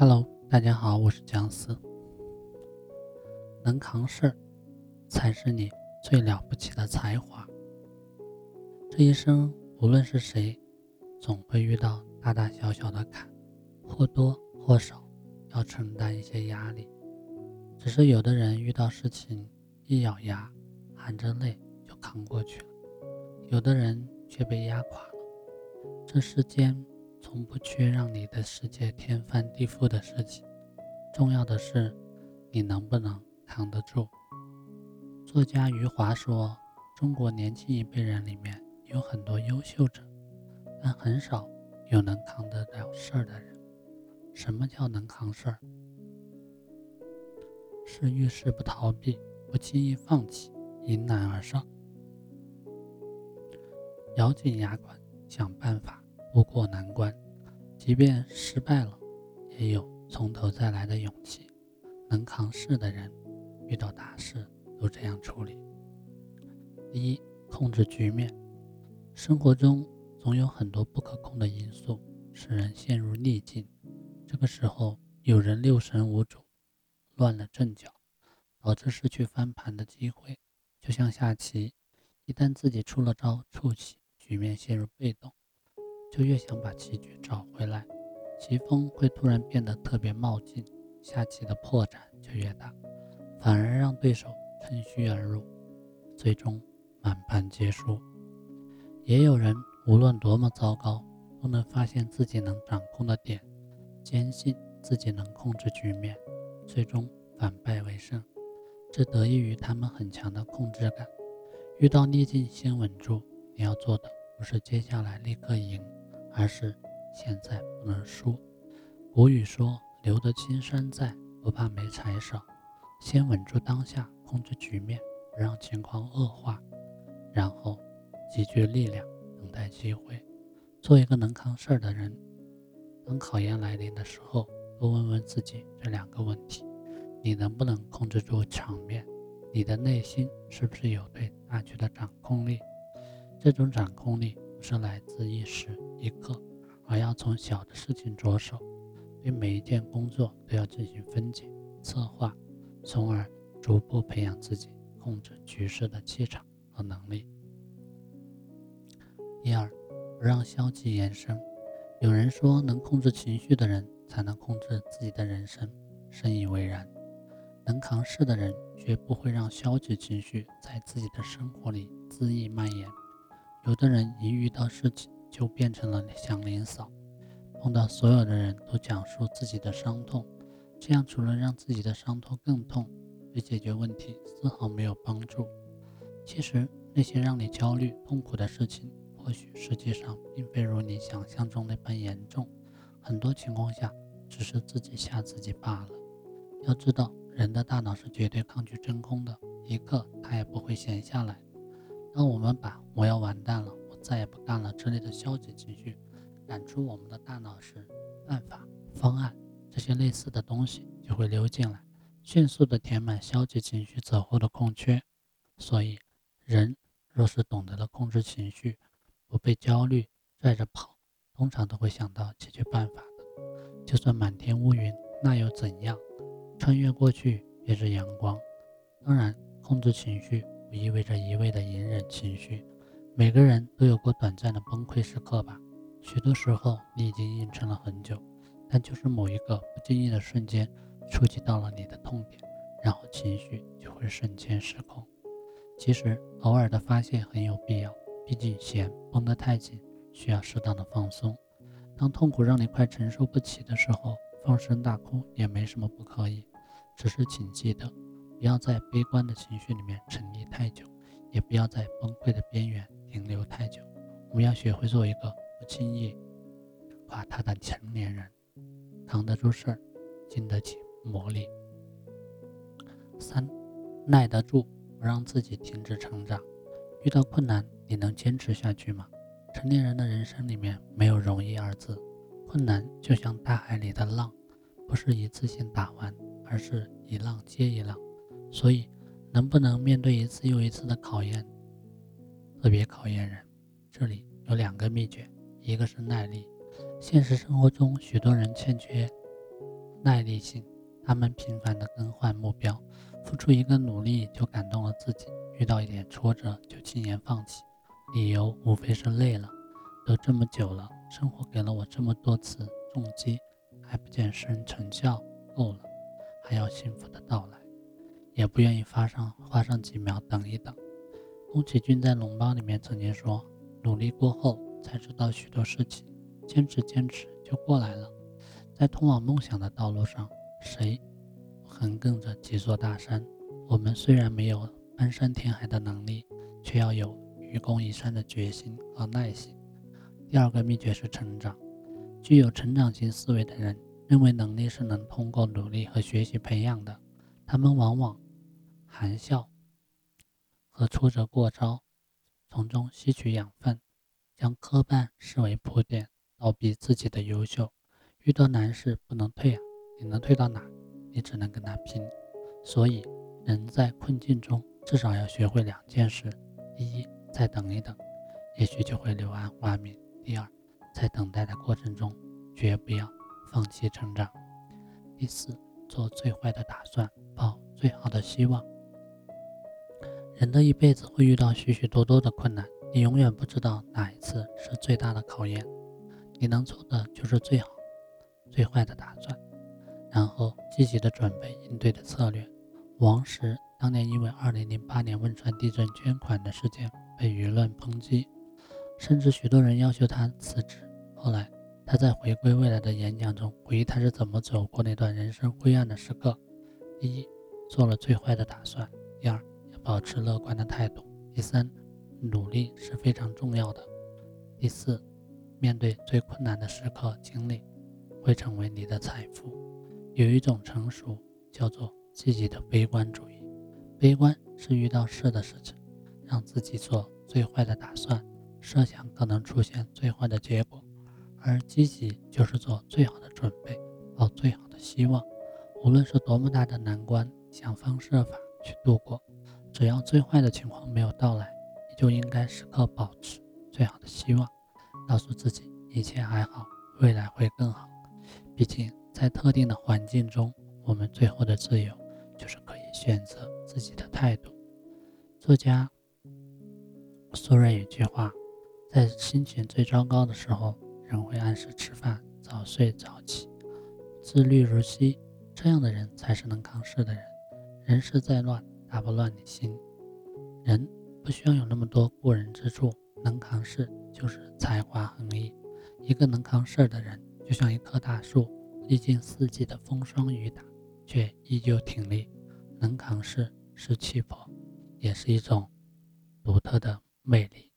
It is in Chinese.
Hello，大家好，我是姜思。能扛事儿，才是你最了不起的才华。这一生，无论是谁，总会遇到大大小小的坎，或多或少要承担一些压力。只是有的人遇到事情一咬牙，含着泪就扛过去了；有的人却被压垮了。这世间。从不缺让你的世界天翻地覆的事情，重要的是你能不能扛得住。作家余华说：“中国年轻一辈人里面有很多优秀者，但很少有能扛得了事儿的人。什么叫能扛事儿？是遇事不逃避，不轻易放弃，迎难而上，咬紧牙关想办法。”渡过难关，即便失败了，也有从头再来的勇气。能扛事的人，遇到大事都这样处理。一，控制局面。生活中总有很多不可控的因素，使人陷入逆境。这个时候，有人六神无主，乱了阵脚，导致失去翻盘的机会。就像下棋，一旦自己出了招，触棋，局面陷入被动。就越想把棋局找回来，棋风会突然变得特别冒进，下棋的破绽就越大，反而让对手趁虚而入，最终满盘皆输。也有人无论多么糟糕，都能发现自己能掌控的点，坚信自己能控制局面，最终反败为胜。这得益于他们很强的控制感。遇到逆境先稳住，你要做的不是接下来立刻赢。而是现在不能输。古语说：“留得青山在，不怕没柴烧。”先稳住当下，控制局面，不让情况恶化，然后集聚力量，等待机会，做一个能扛事儿的人。当考验来临的时候，多问问自己这两个问题：你能不能控制住场面？你的内心是不是有对大局的掌控力？这种掌控力。不是来自一时一刻，而要从小的事情着手，对每一件工作都要进行分解、策划，从而逐步培养自己控制局势的气场和能力。第二，不让消极延伸。有人说，能控制情绪的人才能控制自己的人生，深以为然。能扛事的人绝不会让消极情绪在自己的生活里恣意蔓延。有的人一遇到事情就变成了祥林嫂，碰到所有的人都讲述自己的伤痛，这样除了让自己的伤痛更痛，对解决问题丝毫没有帮助。其实那些让你焦虑痛苦的事情，或许实际上并非如你想象中那般严重，很多情况下只是自己吓自己罢了。要知道，人的大脑是绝对抗拒真空的，一刻他也不会闲下来。当我们把“我要完蛋了，我再也不干了”之类的消极情绪赶出我们的大脑时，办法、方案这些类似的东西就会溜进来，迅速的填满消极情绪走后的空缺。所以，人若是懂得了控制情绪，不被焦虑拽着跑，通常都会想到解决办法的。就算满天乌云，那又怎样？穿越过去便是阳光。当然，控制情绪。不意味着一味的隐忍情绪，每个人都有过短暂的崩溃时刻吧。许多时候，你已经硬撑了很久，但就是某一个不经意的瞬间，触及到了你的痛点，然后情绪就会瞬间失控。其实，偶尔的发泄很有必要，毕竟弦绷得太紧，需要适当的放松。当痛苦让你快承受不起的时候，放声大哭也没什么不可以，只是请记得。不要在悲观的情绪里面沉溺太久，也不要在崩溃的边缘停留太久。我们要学会做一个不轻易垮塌的成年人，扛得住事儿，经得起磨砺。三，耐得住，不让自己停止成长。遇到困难，你能坚持下去吗？成年人的人生里面没有容易二字，困难就像大海里的浪，不是一次性打完，而是一浪接一浪。所以，能不能面对一次又一次的考验，特别考验人。这里有两个秘诀，一个是耐力。现实生活中，许多人欠缺耐力性，他们频繁地更换目标，付出一个努力就感动了自己，遇到一点挫折就轻言放弃，理由无非是累了。都这么久了，生活给了我这么多次重击，还不见生成效，够了，还要幸福的到来，也不愿意花上花上几秒等一等。宫崎骏在《龙猫》里面曾经说：“努力过后才知道许多事情，坚持坚持就过来了。”在通往梦想的道路上，谁横亘着几座大山？我们虽然没有翻山填海的能力，却要有愚公移山的决心和耐心。第二个秘诀是成长。具有成长型思维的人认为能力是能通过努力和学习培养的，他们往往含笑和挫折过招，从中吸取养分，将磕绊视为铺垫，倒逼自己的优秀。遇到难事不能退啊，你能退到哪？你只能跟他拼。所以，人在困境中至少要学会两件事：第一，再等一等，也许就会柳暗花明。第二，在等待的过程中，绝不要放弃成长。第四，做最坏的打算，抱最好的希望。人的一辈子会遇到许许多多的困难，你永远不知道哪一次是最大的考验。你能做的就是最好、最坏的打算，然后积极的准备应对的策略。王石当年因为2008年汶川地震捐款的事件被舆论抨击。甚至许多人要求他辞职。后来，他在回归未来的演讲中回忆他是怎么走过那段人生灰暗的时刻：第一，做了最坏的打算；第二，保持乐观的态度；第三，努力是非常重要的；第四，面对最困难的时刻，经历会成为你的财富。有一种成熟叫做积极的悲观主义，悲观是遇到事的事情，让自己做最坏的打算。设想可能出现最坏的结果，而积极就是做最好的准备，抱最好的希望。无论是多么大的难关，想方设法去度过。只要最坏的情况没有到来，你就应该时刻保持最好的希望，告诉自己一切还好，未来会更好。毕竟在特定的环境中，我们最后的自由就是可以选择自己的态度。作家苏芮有句话。在心情最糟糕的时候，人会按时吃饭、早睡早起、自律如昔。这样的人才是能扛事的人。人事再乱，打不乱你心。人不需要有那么多过人之处，能扛事就是才华横溢。一个能扛事的人，就像一棵大树，历经四季的风霜雨打，却依旧挺立。能扛事是气魄，也是一种独特的魅力。